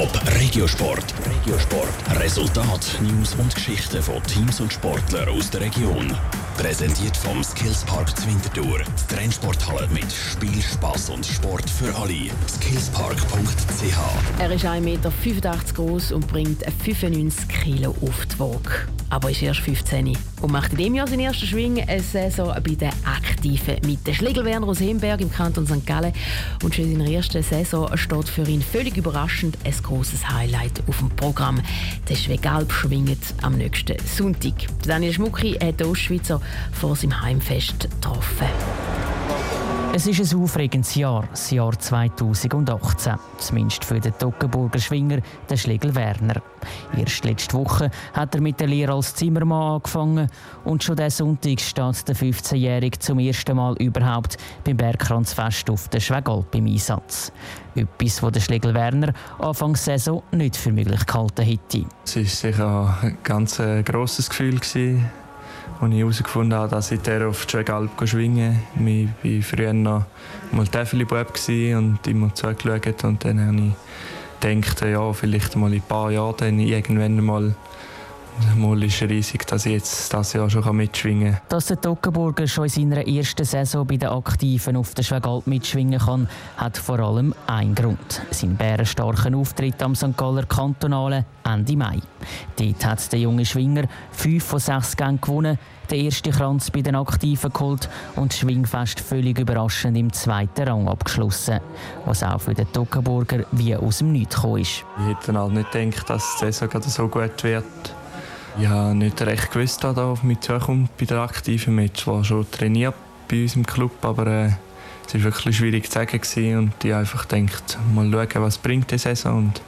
Top Regiosport. Regiosport. Resultat, News und Geschichten von Teams und Sportlern aus der Region. Präsentiert vom Skillspark Zwintertour. Die Trennsporthalle mit Spiel, Spaß und Sport für alle. Skillspark.ch. Er ist 1,85 Meter groß und bringt 95 Kilo auf die Waage aber ist erst 15 und macht in diesem Jahr seinen ersten Schwing eine Saison bei den Aktiven mit. Der Schlegelwerner aus Hemberg im Kanton St. Gallen und schon in seiner ersten Saison steht für ihn völlig überraschend ein großes Highlight auf dem Programm. Der Schwegalp schwingt am nächsten Sonntag. Daniel Schmucki hat den Ostschweizer vor seinem Heimfest getroffen. Es ist ein aufregendes Jahr, das Jahr 2018. Zumindest für den Toggenburger Schwinger, den Schlegel Werner. Erst letzte Woche hat er mit der Lehre als Zimmermann angefangen und schon diesen Sonntag steht der 15-Jährige zum ersten Mal überhaupt beim Bergkranzfest auf der Schwegalp im Einsatz. Etwas, das der Schlegel Werner Anfangs Saison nicht für möglich gehalten hätte. Es war sicher ein ganz äh, grosses Gefühl. Als ich herausgefunden habe, dass ich der auf Schwegalp schwingen Ich war früher noch mal Täfeli-Bub und immer zugeschaut. Und dann habe ich gedacht, ja, vielleicht mal in ein paar Jahren dann irgendwann mal Mal ist riesig, dass ich jetzt das Jahr schon mitschwingen kann. Dass der Toggenburger schon in seiner ersten Saison bei den Aktiven auf der Schwegalp mitschwingen kann, hat vor allem einen Grund. Sein bärenstarken Auftritt am St. Galler Kantonale Ende Mai. Dort hat der junge Schwinger fünf von sechs Gängen gewonnen, den ersten Kranz bei den Aktiven geholt und das Schwingfest völlig überraschend im zweiten Rang abgeschlossen. Was auch für den Toggenburger wie aus dem Nichts gekommen ist. Ich hätte halt nicht gedacht, dass die Saison so gut wird. Ich habe nicht recht gewusst, dass auf mich zukommt bei der aktiven Match. Ich war schon trainiert bei uns im Club, aber äh, es war wirklich schwierig zu sagen und ich einfach gedacht, mal schauen, was bringt die Saison und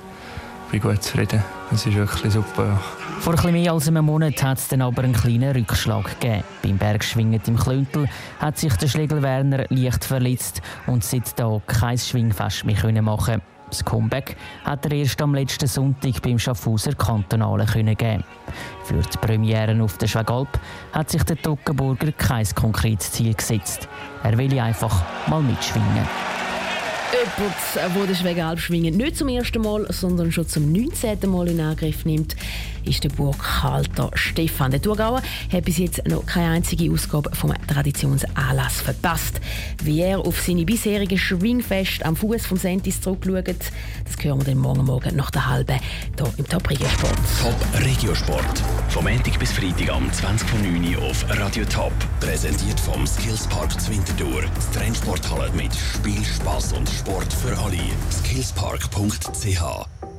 bin gut zufrieden. Es ist wirklich super. Ja. Vor etwas mehr als einem Monat hat es dann aber einen kleinen Rückschlag gegeben. Beim Bergschwingen im Klöntel hat sich der Schlegel Werner leicht verletzt und seitdem kein Schwingfest mehr machen das Comeback hat er erst am letzten Sonntag beim Schaffhauser Kantonalen geben. Für die Premieren auf der Schwegalp hat sich der Toggenburger kein konkretes Ziel gesetzt. Er will einfach mal mitschwingen. Jemand, der den Schwegalp schwingen nicht zum ersten Mal, sondern schon zum 19. Mal in Angriff nimmt, ist der Burghalter Stefan. Der Thurgauer hat bis jetzt noch keine einzige Ausgabe vom Traditionsanlass verpasst. Wie er auf seine bisherigen Schwingfest am Fuß vom Sentis zurückschaut, das hören wir dann morgen Morgen nach der halben hier im Top Regiosport. Top Regiosport. Vom Montag bis Freitag am 20.09 Uhr auf Radio Top. Präsentiert vom Skillspark Zwintertour. Das Trennsporthalle mit Spiel, Spaß und Sport für alle. Skillspark.ch